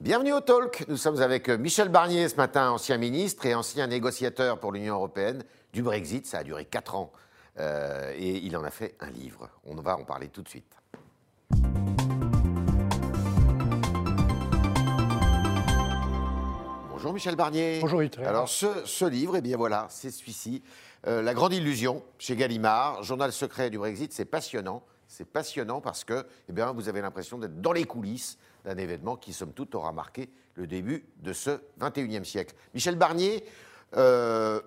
Bienvenue au Talk. Nous sommes avec euh, Michel Barnier ce matin, ancien ministre et ancien négociateur pour l'Union européenne du Brexit. Ça a duré 4 ans euh, et il en a fait un livre. On va en parler tout de suite. Bonjour Michel Barnier. Bonjour Hitler. Alors ce, ce livre, eh bien voilà, c'est celui-ci. Euh, La Grande Illusion, chez Gallimard, journal secret du Brexit, c'est passionnant. C'est passionnant parce que eh bien, vous avez l'impression d'être dans les coulisses d'un événement qui, somme toute, aura marqué le début de ce 21e siècle. Michel Barnier, euh,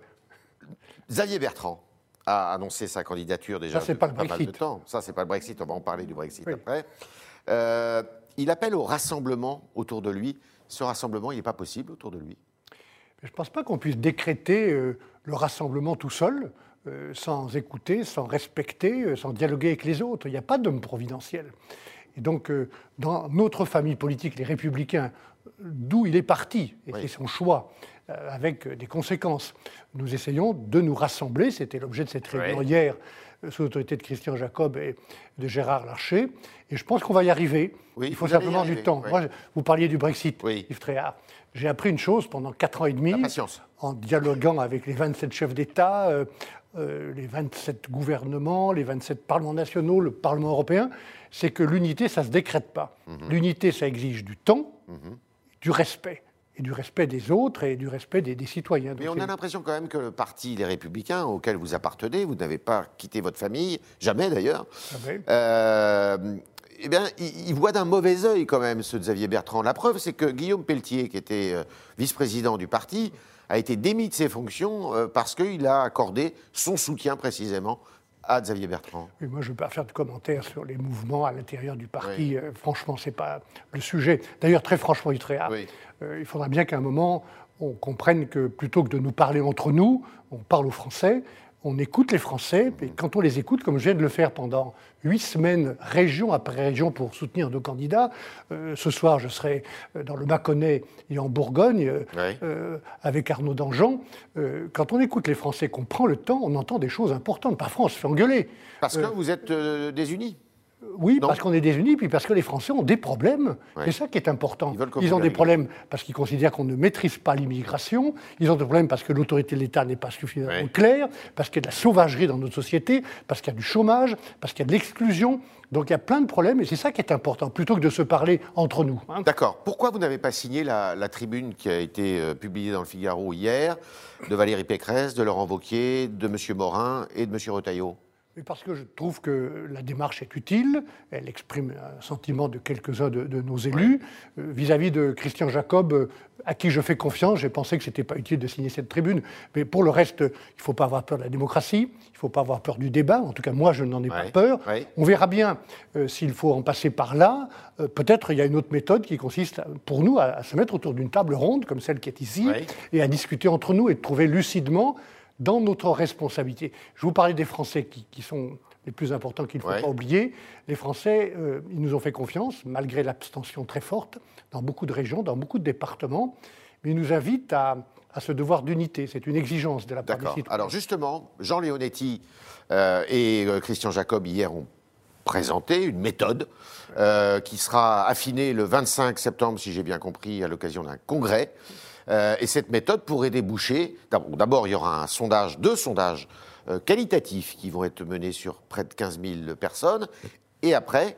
Xavier Bertrand a annoncé sa candidature déjà Ça, c'est depuis pas le mal de Brexit. temps. Ça, c'est pas le Brexit, on va en parler du Brexit Oui. après. Euh, il appelle au rassemblement autour de lui. Ce rassemblement, il n'est pas possible autour de lui. Je ne pense pas qu'on puisse décréter euh, le rassemblement tout seul, euh, sans écouter, sans respecter, sans dialoguer avec les autres. Il n'y a pas d'homme providentiel. Et donc, euh, dans notre famille politique, les Républicains, d'où il est parti, et Oui. c'est son choix, euh, avec euh, des conséquences, nous essayons de nous rassembler. C'était l'objet de cette réunion Oui. hier, sous l'autorité de Christian Jacob et de Gérard Larcher. Et je pense qu'on va y arriver. Oui, il faut simplement du temps. oui. Moi, je- vous parliez du Brexit, Oui. Yves Tréhard. J'ai appris une chose pendant quatre ans et demi en dialoguant avec les 27 chefs d'État, euh, euh, les 27 gouvernements, les 27 parlements nationaux, le Parlement européen, c'est que l'unité, ça ne se décrète pas. Mhm. L'unité, ça exige du temps, du respect, et du respect des autres et du respect des, des citoyens. Mais on a l'impression quand même que le parti Les Républicains, auquel vous appartenez, vous n'avez pas quitté votre famille, jamais d'ailleurs, Jamais. euh, eh bien, il, il voit d'un mauvais œil quand même ce Xavier Bertrand. La preuve, c'est que Guillaume Pelletier, qui était euh, vice-président du parti, a été démis de ses fonctions euh, parce qu'il a accordé son soutien précisément à Xavier Bertrand. Oui, moi, je ne veux pas faire de commentaires sur les mouvements à l'intérieur du parti. Oui. Euh, franchement, ce n'est pas le sujet. D'ailleurs, très franchement, Oui. euh, il faudra bien qu'à un moment, on comprenne que plutôt que de nous parler entre nous, on parle aux Français, on écoute les Français. Et quand on les écoute, comme je viens de le faire pendant huit semaines, région après région, pour soutenir nos candidats, euh, ce soir, je serai euh, dans le Mâconnais et en Bourgogne euh, Oui. euh, avec Arnaud Dangean. Euh, quand on écoute les Français, qu'on prend le temps, on entend des choses importantes. Parfois, on se fait engueuler. Parce que vous êtes désunis. Oui, Non. parce qu'on est désunis, puis parce que les Français ont des problèmes. Ouais. C'est ça qui est important. Ils ont des problèmes parce qu'ils considèrent qu'on ne maîtrise pas l'immigration. Ils ont des problèmes parce que l'autorité de l'État n'est pas suffisamment Ouais. claire, parce qu'il y a de la sauvagerie dans notre société, parce qu'il y a du chômage, parce qu'il y a de l'exclusion. Donc il y a plein de problèmes et c'est ça qui est important, plutôt que de se parler entre nous. hein. D'accord. Pourquoi vous n'avez pas signé la, la tribune qui a été euh, publiée dans le Figaro hier de Valérie Pécresse, de Laurent Wauquiez, de M. Morin et de M. Retailleau? Mais parce que je trouve que la démarche est utile, elle exprime un sentiment de quelques-uns de, de nos élus. Euh, Vis-à-vis de Christian Jacob, euh, à qui je fais confiance, j'ai pensé que ce n'était pas utile de signer cette tribune. Mais pour le reste, il ne faut pas avoir peur de la démocratie, il ne faut pas avoir peur du débat. En tout cas, moi, je n'en ai Ouais, pas peur. ouais. On verra bien euh, s'il faut en passer par là. Euh, Peut-être il y a une autre méthode qui consiste, pour nous, à, à se mettre autour d'une table ronde, comme celle qui est ici, et à discuter entre nous et de trouver lucidement dans notre responsabilité. Je vous parlais des Français qui, qui sont les plus importants qu'il ne faut Ouais. pas oublier. Les Français, euh, ils nous ont fait confiance, malgré l'abstention très forte, dans beaucoup de régions, dans beaucoup de départements, mais ils nous invitent à, à ce devoir d'unité. C'est une exigence de la part des D'accord. citoyens. Alors justement, Jean Leonetti euh, et euh, Christian Jacob hier ont présenté une méthode euh, qui sera affinée le 25 septembre, si j'ai bien compris, à l'occasion d'un congrès. Euh, et cette méthode pourrait déboucher. D'abord, il y aura un sondage, deux sondages euh, qualitatifs qui vont être menés sur près de 15 000 personnes. Et après,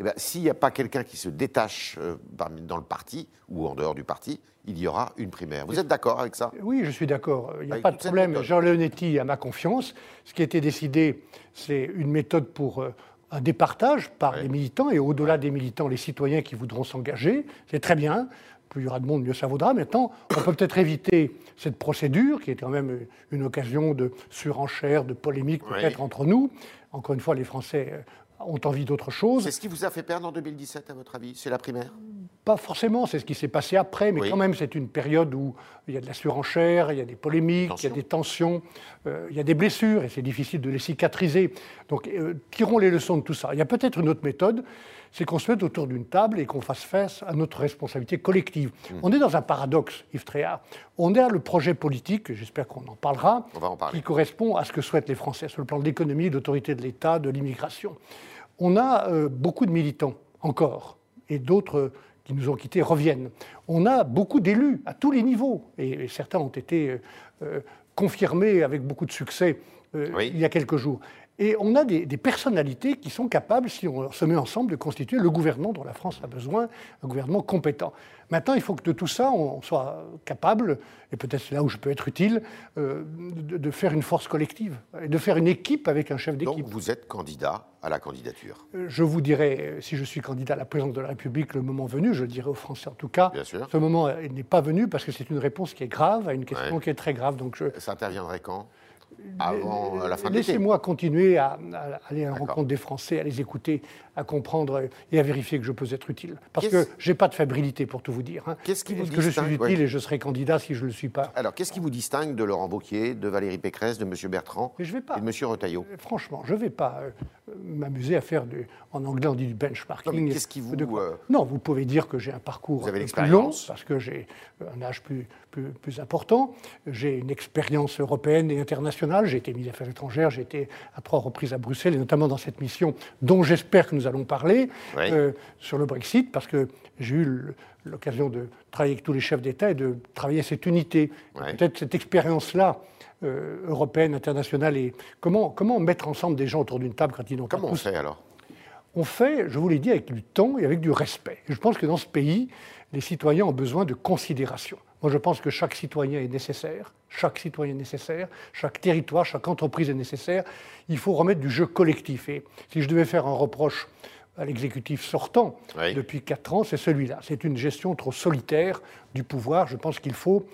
eh ben, s'il n'y a pas quelqu'un qui se détache euh, dans le parti ou en dehors du parti, il y aura une primaire. Vous êtes d'accord avec ça? Oui, je suis d'accord. Il n'y a Avec pas de problème. Jean Leonetti a ma confiance. Ce qui a été décidé, c'est une méthode pour un départage par les militants et au-delà des militants, les citoyens qui voudront s'engager. C'est très bien. Plus il y aura de monde, mieux ça vaudra. Maintenant, on peut peut-être éviter cette procédure qui est quand même une occasion de surenchère, de polémique peut-être entre nous. Encore une fois, les Français euh, ont envie d'autre chose. C'est ce qui vous a fait perdre en 2017, à votre avis? C'est la primaire? Pas forcément, c'est ce qui s'est passé après, mais Oui. quand même, c'est une période où il y a de la surenchère, il y a des polémiques, il y a des tensions, euh, il y a des blessures, et c'est difficile de les cicatriser. Donc, euh, tirons les leçons de tout ça. Il y a peut-être une autre méthode, c'est qu'on se mette autour d'une table et qu'on fasse face à notre responsabilité collective. Mmh. On est dans un paradoxe, Yves Tréhard. On a le projet politique, j'espère qu'on en parlera, On va en qui correspond à ce que souhaitent les Français sur le plan de l'économie, de l'autorité de l'État, de l'immigration. On a euh, beaucoup de militants, encore, et d'autres euh, qui nous ont quittés reviennent. On a beaucoup d'élus à tous les niveaux, et, certains ont été confirmés avec beaucoup de succès il y a quelques jours. Et on a des, personnalités qui sont capables, si on se met ensemble, de constituer le gouvernement dont la France a besoin, un gouvernement compétent. Maintenant, il faut que de tout ça, on soit capable, et peut-être c'est là où je peux être utile, euh, de, faire une force collective, et de faire une équipe avec un chef d'équipe. Donc vous êtes candidat à la candidature euh, Je vous dirai, euh, si je suis candidat à la présidence de la République, le moment venu, je le dirai aux Français en tout cas. Bien sûr. Ce moment n'est pas venu parce que c'est une réponse qui est grave à une question qui est très grave. Donc je... Ça interviendrait quand? Avant la fin de Laissez-moi continuer à, aller à la rencontre des Français, à les écouter, à comprendre et à vérifier que je peux être utile. Parce que je n'ai pas de fébrilité, pour tout vous dire. Hein. Qu'est-ce qui vous que je suis utile et je serai candidat si je ne le suis pas Alors, qu'est-ce qui vous distingue de Laurent Wauquiez, de Valérie Pécresse, de M. Bertrand je vais pas. et de M. Retailleau? Franchement, je ne vais pas euh, m'amuser à faire, du, en anglais on dit du benchmarking. Qu'est-ce qui vous... Euh, non, vous pouvez dire que j'ai un parcours plus long, parce que j'ai un âge plus, plus, plus important. J'ai une expérience européenne et internationale. J'ai été ministre des Affaires étrangères, j'ai été à trois reprises à Bruxelles, et notamment dans cette mission dont j'espère que nous allons parler, euh, sur le Brexit, parce que j'ai eu l'occasion de travailler avec tous les chefs d'État et de travailler cette unité. Peut-être cette expérience-là, euh, européenne, internationale, et comment, comment mettre ensemble des gens autour d'une table quand ils n'ont pas Comment on fait alors? On fait, je vous l'ai dit, avec du temps et avec du respect. je pense que dans ce pays, les citoyens ont besoin de considération. Moi, je pense que chaque citoyen est nécessaire, chaque citoyen est nécessaire, chaque territoire, chaque entreprise est nécessaire. Il faut remettre du jeu collectif. Et si je devais faire un reproche à l'exécutif sortant depuis quatre ans, c'est celui-là. C'est une gestion trop solitaire du pouvoir. Je pense qu'il faut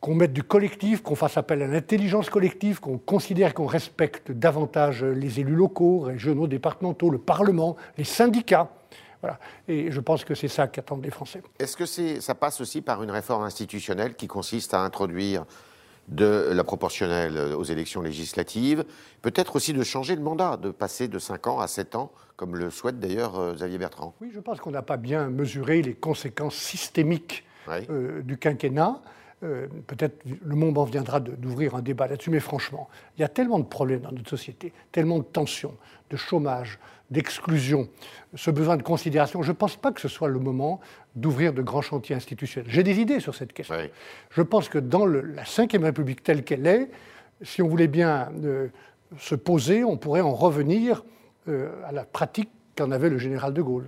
qu'on mette du collectif, qu'on fasse appel à l'intelligence collective, qu'on considère qu'on respecte davantage les élus locaux, régionaux, départementaux, le Parlement, les syndicats. Et je pense que c'est ça qu'attendent les Français. Est-ce que ça passe aussi par une réforme institutionnelle qui consiste à introduire de la proportionnelle aux élections législatives, peut-être aussi de changer le mandat, de passer de 5 ans à 7 ans, comme le souhaite d'ailleurs euh, Xavier Bertrand? Oui, je pense qu'on n'a pas bien mesuré les conséquences systémiques euh, du quinquennat. Euh, peut-être le moment viendra d'ouvrir un débat là-dessus, mais franchement, il y a tellement de problèmes dans notre société, tellement de tensions, de chômage, d'exclusion, ce besoin de considération. Je ne pense pas que ce soit le moment d'ouvrir de grands chantiers institutionnels. J'ai des idées sur cette question. Je pense que dans la Ve République telle qu'elle est, si on voulait bien euh, se poser, on pourrait en revenir euh, à la pratique qu'en avait le général de Gaulle.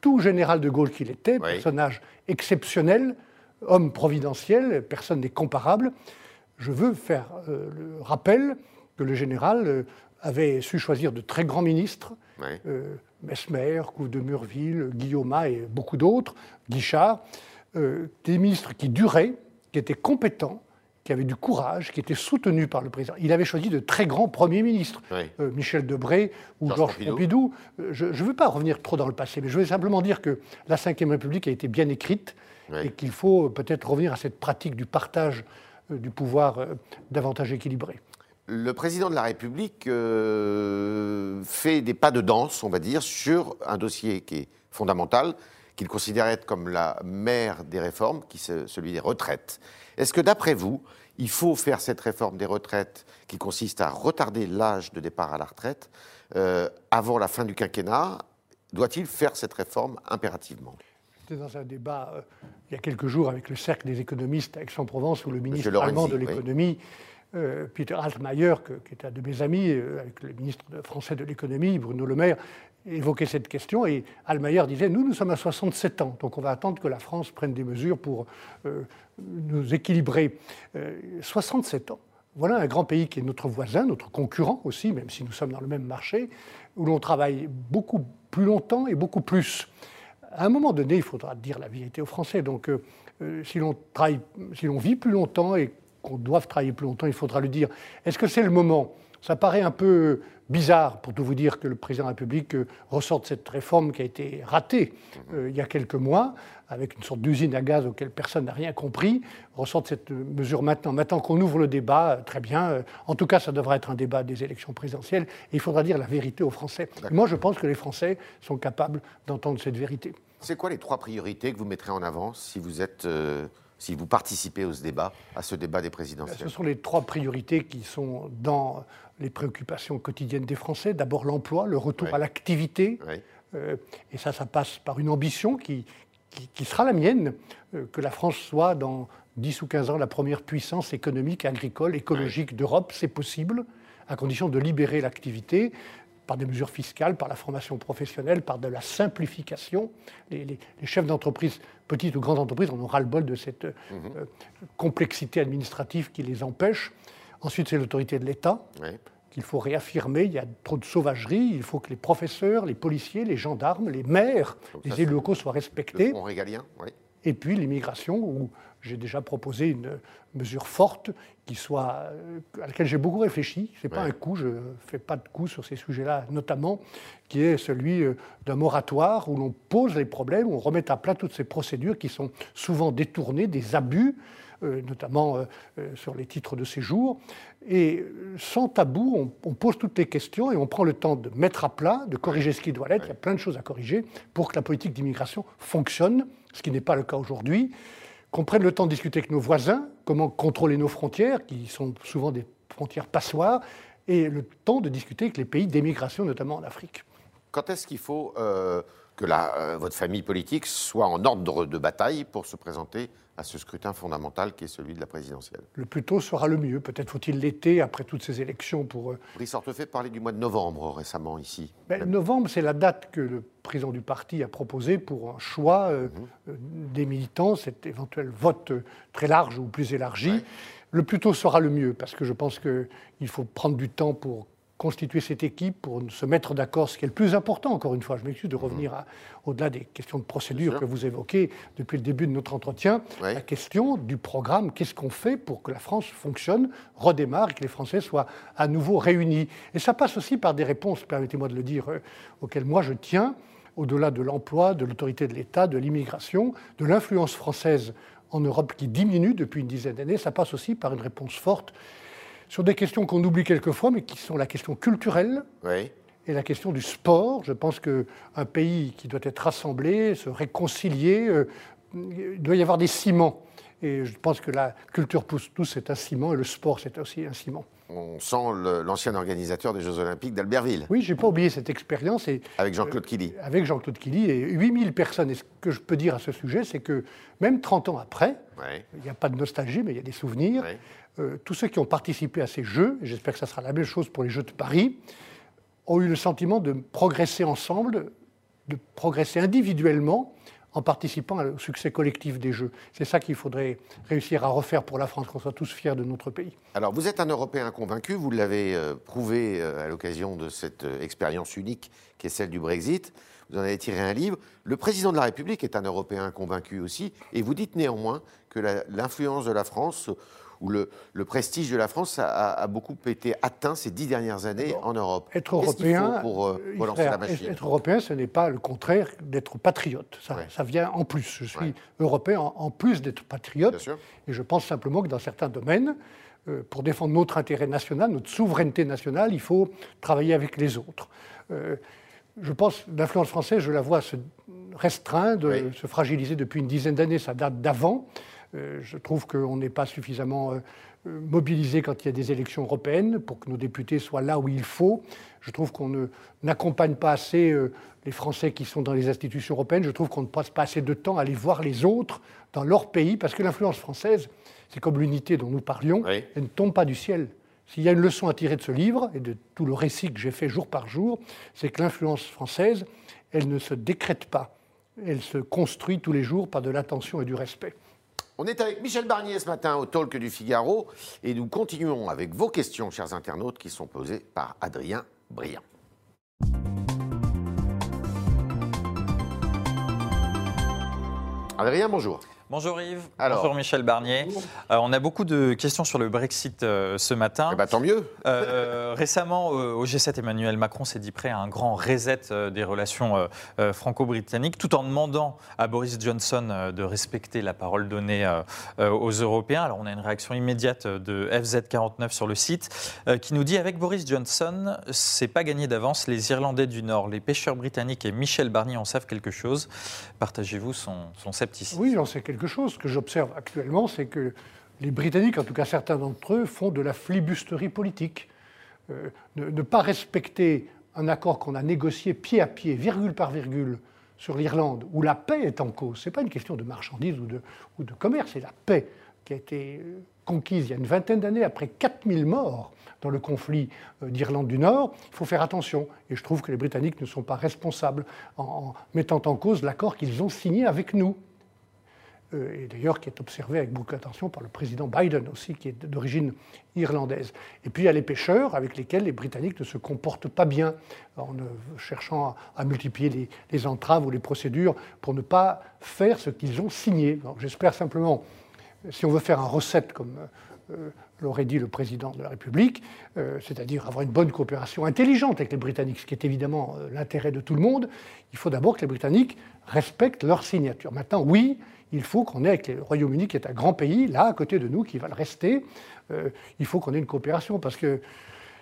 Tout général de Gaulle qu'il était, personnage exceptionnel, homme providentiel, personne n'est comparable. Je veux faire euh, le rappel que le général avait su choisir de très grands ministres, euh, Mesmer, Couve de Murville, Guillaume et beaucoup d'autres, Guichard, euh, des ministres qui duraient, qui étaient compétents, qui avaient du courage, qui étaient soutenus par le président. Il avait choisi de très grands premiers ministres, euh, Michel Debré ou Georges Pompidou. Je ne veux pas revenir trop dans le passé, mais je veux simplement dire que la Ve République a été bien écrite et qu'il faut peut-être revenir à cette pratique du partage du pouvoir davantage équilibré. Le président de la République euh, fait des pas de danse, on va dire, sur un dossier qui est fondamental, qu'il considère être comme la mère des réformes, qui est celui des retraites. Est-ce que d'après vous, il faut faire cette réforme des retraites qui consiste à retarder l'âge de départ à la retraite euh, avant la fin du quinquennat? Doit-il faire cette réforme impérativement? J'étais dans un débat euh, il y a quelques jours avec le cercle des économistes à Aix-en-Provence, où le ministre allemand de l'économie euh, Peter Altmaier, qui est un de mes amis, euh, avec le ministre français de l'économie, Bruno Le Maire, évoquait cette question et Altmaier disait Nous, nous sommes à 67 ans, donc on va attendre que la France prenne des mesures pour nous équilibrer. 67 ans. Voilà un grand pays qui est notre voisin, notre concurrent aussi, même si nous sommes dans le même marché, où l'on travaille beaucoup plus longtemps et beaucoup plus. À un moment donné, il faudra dire la vérité aux Français. Donc, si l'on si vit plus longtemps et qu'on doive travailler plus longtemps, il faudra le dire. Est-ce que c'est le moment? Ça paraît un peu bizarre, pour tout vous dire, que le président de la République euh, ressorte cette réforme qui a été ratée euh, il y a quelques mois, avec une sorte d'usine à gaz auquel personne n'a rien compris, ressorte cette mesure maintenant. Maintenant qu'on ouvre le débat, euh, très bien. En tout cas, ça devrait être un débat des élections présidentielles, et il faudra dire la vérité aux Français. Moi, je pense que les Français sont capables d'entendre cette vérité. C'est quoi les trois priorités que vous mettrez en avant si vous êtes si vous participez à ce débat, à ce débat des présidentielles Ce sont les trois priorités qui sont dans les préoccupations quotidiennes des Français. D'abord l'emploi, le retour à l'activité. Euh, et ça, ça passe par une ambition qui, qui, sera la mienne, euh, que la France soit dans 10 ou 15 ans la première puissance économique, agricole, écologique d'Europe. C'est possible, à condition de libérer l'activité par des mesures fiscales, par la formation professionnelle, par de la simplification. Les, chefs d'entreprise, petites ou grandes entreprises, on aura le bol de cette mhm. euh, complexité administrative qui les empêche. Ensuite, c'est l'autorité de l'État. Qu'il faut réaffirmer. Il y a trop de sauvagerie. Il faut que les professeurs, les policiers, les gendarmes, les maires, les élus locaux soient respectés. Le régalien, oui. Et puis l'immigration, où j'ai déjà proposé une mesure forte qui soit, euh, à laquelle j'ai beaucoup réfléchi. Ce n'est pas un coup, je ne fais pas de coup sur ces sujets-là, notamment, qui est celui euh, d'un moratoire où l'on pose les problèmes, où on remet à plat toutes ces procédures qui sont souvent détournées, des abus, euh, notamment sur les titres de séjour. Et sans tabou, on, pose toutes les questions et on prend le temps de mettre à plat, de corriger ce qui doit l'être. Il y a plein de choses à corriger pour que la politique d'immigration fonctionne, ce qui n'est pas le cas aujourd'hui qu'on prenne le temps de discuter avec nos voisins, comment contrôler nos frontières, qui sont souvent des frontières passoires, et le temps de discuter avec les pays d'émigration, notamment en Afrique. Quand est-ce qu'il faut euh, que la, euh, votre famille politique soit en ordre de bataille pour se présenter à ce scrutin fondamental qui est celui de la présidentielle? Le plus tôt sera le mieux. Peut-être faut-il l'été, après toutes ces élections, pour... Euh... Brice Hortefeux parlait du mois de novembre récemment ici. Ben, novembre, c'est la date que le président du parti a proposée pour un choix euh, mhm. des militants, cet éventuel vote très large ou plus élargi. Le plus tôt sera le mieux, parce que je pense qu'il faut prendre du temps pour constituer cette équipe pour se mettre d'accord, ce qui est le plus important, encore une fois, je m'excuse de revenir mhm. au-delà des questions de procédure que vous évoquez depuis le début de notre entretien, la question du programme, qu'est-ce qu'on fait pour que la France fonctionne, redémarre et que les Français soient à nouveau réunis. Et ça passe aussi par des réponses, permettez-moi de le dire, euh, auxquelles moi je tiens, au-delà de l'emploi, de l'autorité de l'État, de l'immigration, de l'influence française en Europe qui diminue depuis une dizaine d'années, ça passe aussi par une réponse forte sur des questions qu'on oublie quelquefois, mais qui sont la question culturelle et la question du sport. Je pense qu'un pays qui doit être rassemblé, se réconcilier, euh, il doit y avoir des ciments. Et je pense que la culture pousse tous, c'est un ciment, et le sport, c'est aussi un ciment. On sent l'ancien organisateur des Jeux Olympiques d'Albertville. Oui, je n'ai pas oublié cette expérience. avec Jean-Claude Killy. Euh, avec Jean-Claude Killy et 8000 personnes. Et ce que je peux dire à ce sujet, c'est que même 30 ans après, il n'y a pas de nostalgie, mais il y a des souvenirs. Euh, tous ceux qui ont participé à ces Jeux, et j'espère que ça sera la même chose pour les Jeux de Paris, ont eu le sentiment de progresser ensemble, de progresser individuellement en participant au succès collectif des Jeux. C'est ça qu'il faudrait réussir à refaire pour la France, qu'on soit tous fiers de notre pays. Alors, vous êtes un Européen convaincu, vous l'avez euh, prouvé euh, à l'occasion de cette expérience unique qui est celle du Brexit. Vous en avez tiré un livre. Le président de la République est un Européen convaincu aussi, et vous dites néanmoins que l'influence de la France où le, prestige de la France a, beaucoup été atteint ces dix dernières années en Europe. Être européen, pour euh, relancer la machine? Être européen, ce n'est pas le contraire d'être patriote. Ça, vient en plus. Je suis européen en, plus d'être patriote. Et je pense simplement que dans certains domaines, euh, pour défendre notre intérêt national, notre souveraineté nationale, il faut travailler avec les autres. Euh, je pense que l'influence française, je la vois se restreindre, se fragiliser depuis une dizaine d'années, ça date d'avant. Euh, je trouve qu'on n'est pas suffisamment euh, euh, mobilisé quand il y a des élections européennes pour que nos députés soient là où il faut. Je trouve qu'on n'accompagne pas assez les Français qui sont dans les institutions européennes. Je trouve qu'on ne passe pas assez de temps à aller voir les autres dans leur pays, parce que l'influence française, c'est comme l'unité dont nous parlions, elle ne tombe pas du ciel. S'il y a une leçon à tirer de ce livre et de tout le récit que j'ai fait jour par jour, c'est que l'influence française, elle ne se décrète pas. Elle se construit tous les jours par de l'attention et du respect. On est avec Michel Barnier ce matin au Talk du Figaro et nous continuons avec vos questions, chers internautes, qui sont posées par Adrien Briand. Adrien, bonjour. Bonjour Yves, bonjour Michel Barnier. Euh, on a beaucoup de questions sur le Brexit euh, ce matin. Eh ben, tant mieux. Euh, récemment, au G7, Emmanuel Macron s'est dit prêt à un grand reset des relations franco-britanniques, tout en demandant à Boris Johnson de respecter la parole donnée aux Européens. Alors on a une réaction immédiate de FZ49 sur le site qui nous dit avec Boris Johnson, c'est pas gagné d'avance. Les Irlandais du Nord, les pêcheurs britanniques et Michel Barnier en savent quelque chose. Partagez-vous son, son scepticisme Oui, j'en sais quelque quelque chose. Que j'observe actuellement, c'est que les Britanniques, en tout cas certains d'entre eux, font de la flibusterie politique. Euh, ne, pas respecter un accord qu'on a négocié pied à pied, virgule par virgule, sur l'Irlande, où la paix est en cause, ce n'est pas une question de marchandises ou de, ou de commerce, c'est la paix qui a été euh, conquise il y a une vingtaine d'années, après 4000 morts dans le conflit euh, d'Irlande du Nord, il faut faire attention. Et je trouve que les Britanniques ne sont pas responsables en mettant en cause l'accord qu'ils ont signé avec nous. Euh, et d'ailleurs qui est observé avec beaucoup d'attention par le président Biden aussi, qui est d'origine irlandaise. Et puis il y a les pêcheurs avec lesquels les Britanniques ne se comportent pas bien, en cherchant à, multiplier les, entraves ou les procédures pour ne pas faire ce qu'ils ont signé. J'espère simplement, si on veut faire un recette comme euh, l'aurait dit le président de la République, euh, c'est-à-dire avoir une bonne coopération intelligente avec les Britanniques, ce qui est évidemment l'intérêt de tout le monde, il faut d'abord que les Britanniques respectent leur signature. Maintenant, oui, il faut qu'on ait avec le Royaume-Uni, qui est un grand pays, là, à côté de nous, qui va le rester. Euh, il faut qu'on ait une coopération, parce que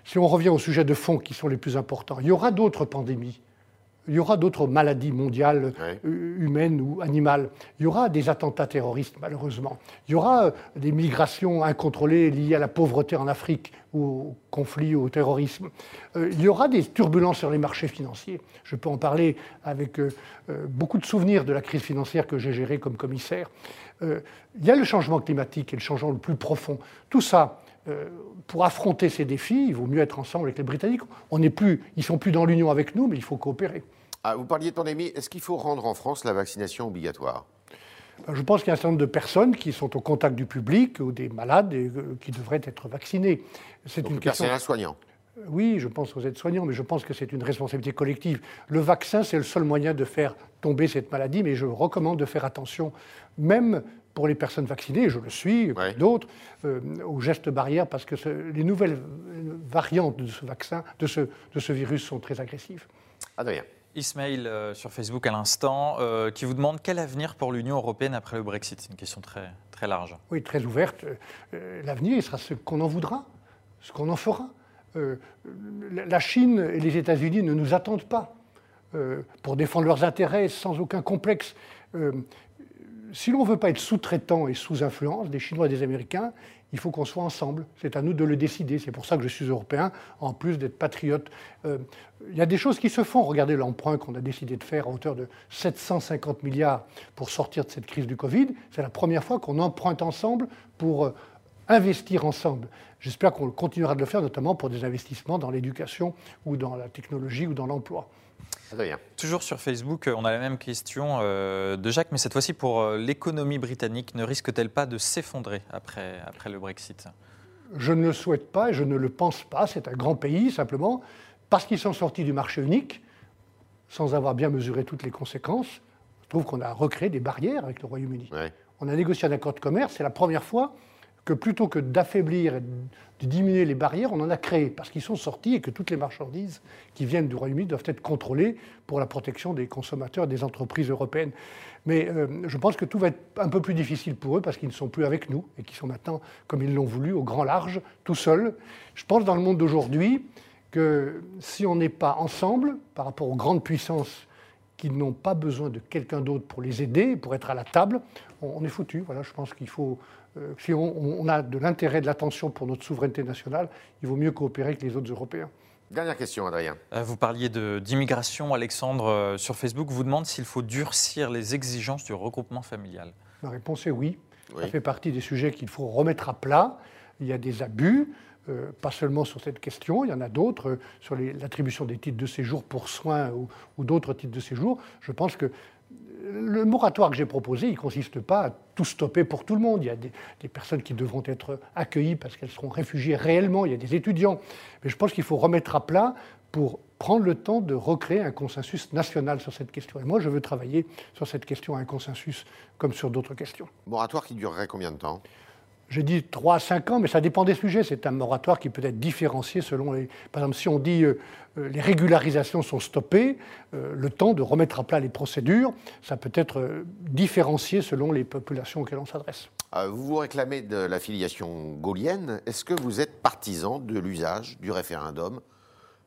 si on revient aux sujets de fond qui sont les plus importants, il y aura d'autres pandémies il y aura d'autres maladies mondiales, euh, humaines ou animales. Il y aura des attentats terroristes, malheureusement. Il y aura euh, des migrations incontrôlées liées à la pauvreté en Afrique ou au conflit ou au terrorisme. Euh, il y aura des turbulences sur les marchés financiers. Je peux en parler avec beaucoup de souvenirs de la crise financière que j'ai gérée comme commissaire. il y a le changement climatique et le changement le plus profond. Tout ça, pour affronter ces défis, il vaut mieux être ensemble avec les Britanniques. On plus, ils ne sont plus dans l'Union avec nous, mais il faut coopérer. Ah, vous parliez de pandémie. Est-ce qu'il faut rendre en France la vaccination obligatoire? Ben, je pense qu'il y a un certain nombre de personnes qui sont au contact du public ou des malades et, euh, qui devraient être vaccinées. C'est une question. soignant. Euh, oui, je pense aux aides-soignants, mais je pense que c'est une responsabilité collective. Le vaccin, c'est le seul moyen de faire tomber cette maladie, mais je recommande de faire attention, même pour les personnes vaccinées, je le suis, d'autres, euh, aux gestes barrières, parce que les nouvelles variantes de ce vaccin, de ce, de ce virus, sont très agressives. Adrien. Ismail euh, sur Facebook à l'instant, euh, qui vous demande quel avenir pour l'Union européenne après le Brexit. C'est une question très, très large. Oui, très ouverte. L'avenir, sera ce qu'on en voudra, ce qu'on en fera. la Chine et les États-Unis ne nous attendent pas pour défendre leurs intérêts sans aucun complexe si l'on ne veut pas être sous-traitant et sous influence des Chinois et des Américains, il faut qu'on soit ensemble. C'est à nous de le décider. C'est pour ça que je suis européen, en plus d'être patriote. Euh, il y a des choses qui se font. Regardez l'emprunt qu'on a décidé de faire à hauteur de 750 milliards pour sortir de cette crise du Covid. C'est la première fois qu'on emprunte ensemble pour euh, investir ensemble. J'espère qu'on continuera de le faire, notamment pour des investissements dans l'éducation ou dans la technologie ou dans l'emploi. Toujours sur Facebook, on a la même question euh, de Jacques, mais cette fois-ci pour euh, l'économie britannique. Ne risque-t-elle pas de s'effondrer après, après le Brexit? Je ne le souhaite pas et je ne le pense pas. C'est un grand pays, simplement, parce qu'ils sont sortis du marché unique, sans avoir bien mesuré toutes les conséquences. Je trouve qu'on a recréé des barrières avec le Royaume-Uni. On a négocié un accord de commerce, c'est la première fois que plutôt que d'affaiblir et de diminuer les barrières, on en a créé, parce qu'ils sont sortis et que toutes les marchandises qui viennent du Royaume-Uni doivent être contrôlées pour la protection des consommateurs et des entreprises européennes. Mais euh, je pense que tout va être un peu plus difficile pour eux parce qu'ils ne sont plus avec nous et qu'ils sont maintenant, comme ils l'ont voulu, au grand large, tout seuls. Je pense dans le monde d'aujourd'hui que si on n'est pas ensemble par rapport aux grandes puissances qui n'ont pas besoin de quelqu'un d'autre pour les aider, pour être à la table, on, est foutu. Voilà, je pense qu'il faut euh, si on, a de l'intérêt, de l'attention pour notre souveraineté nationale, il vaut mieux coopérer avec les autres Européens. Dernière question, Adrien. Euh, vous parliez d'immigration. Alexandre, euh, sur Facebook, vous demande s'il faut durcir les exigences du regroupement familial. Ma réponse est oui. Ça fait partie des sujets qu'il faut remettre à plat. Il y a des abus, pas seulement sur cette question, il y en a d'autres, sur l'attribution des titres de séjour pour soins ou, d'autres titres de séjour. Je pense que le moratoire que j'ai proposé, il ne consiste pas à tout stopper pour tout le monde. Il y a des, personnes qui devront être accueillies parce qu'elles seront réfugiées réellement, il y a des étudiants. Mais je pense qu'il faut remettre à plat pour prendre le temps de recréer un consensus national sur cette question. Et moi, je veux travailler sur cette question, un consensus comme sur d'autres questions. Moratoire qui durerait combien de temps? J'ai dit 3 à 5 ans, mais ça dépend des sujets. C'est un moratoire qui peut être différencié selon les. Par exemple, si on dit euh, euh, les régularisations sont stoppées, euh, le temps de remettre à plat les procédures, ça peut être différencié selon les populations auxquelles on s'adresse. Vous vous réclamez de la filiation gaulienne. Est-ce que vous êtes partisan de l'usage du référendum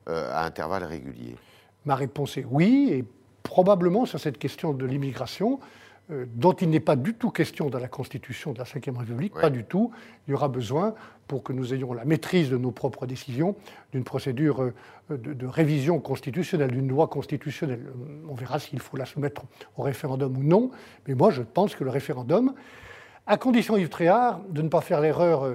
à intervalles réguliers? Ma réponse est oui, et probablement sur cette question de l'immigration, euh, dont il n'est pas du tout question dans la Constitution de la Ve République, pas du tout. Il y aura besoin, pour que nous ayons la maîtrise de nos propres décisions, d'une procédure euh, de, révision constitutionnelle, d'une loi constitutionnelle. On verra s'il faut la soumettre au référendum ou non, mais moi je pense que le référendum, à condition, Yves Tréhard, de ne pas faire l'erreur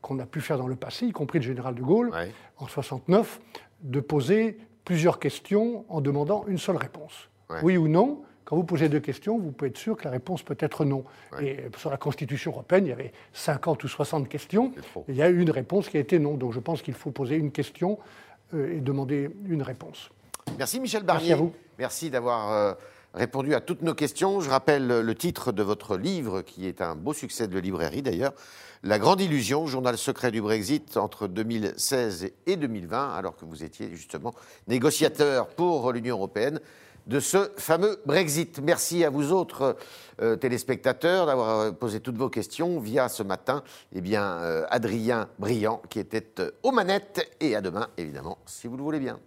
qu'on a pu faire dans le passé, y compris le général de Gaulle, en 69, de poser plusieurs questions en demandant une seule réponse. Oui ou non quand vous posez deux questions, vous pouvez être sûr que la réponse peut être non. Et sur la Constitution européenne, il y avait 50 ou 60 questions. il y a eu une réponse qui a été non. Donc je pense qu'il faut poser une question euh, et demander une réponse. Merci Michel Barnier. Merci à vous. Merci d'avoir euh, répondu à toutes nos questions. Je rappelle le titre de votre livre, qui est un beau succès de librairie d'ailleurs. La Grande Illusion, journal secret du Brexit entre 2016 et 2020, alors que vous étiez justement négociateur pour l'Union européenne de ce fameux Brexit. Merci à vous autres euh, téléspectateurs d'avoir euh, posé toutes vos questions via ce matin eh bien, euh, Adrien Briand qui était aux manettes et à demain évidemment si vous le voulez bien.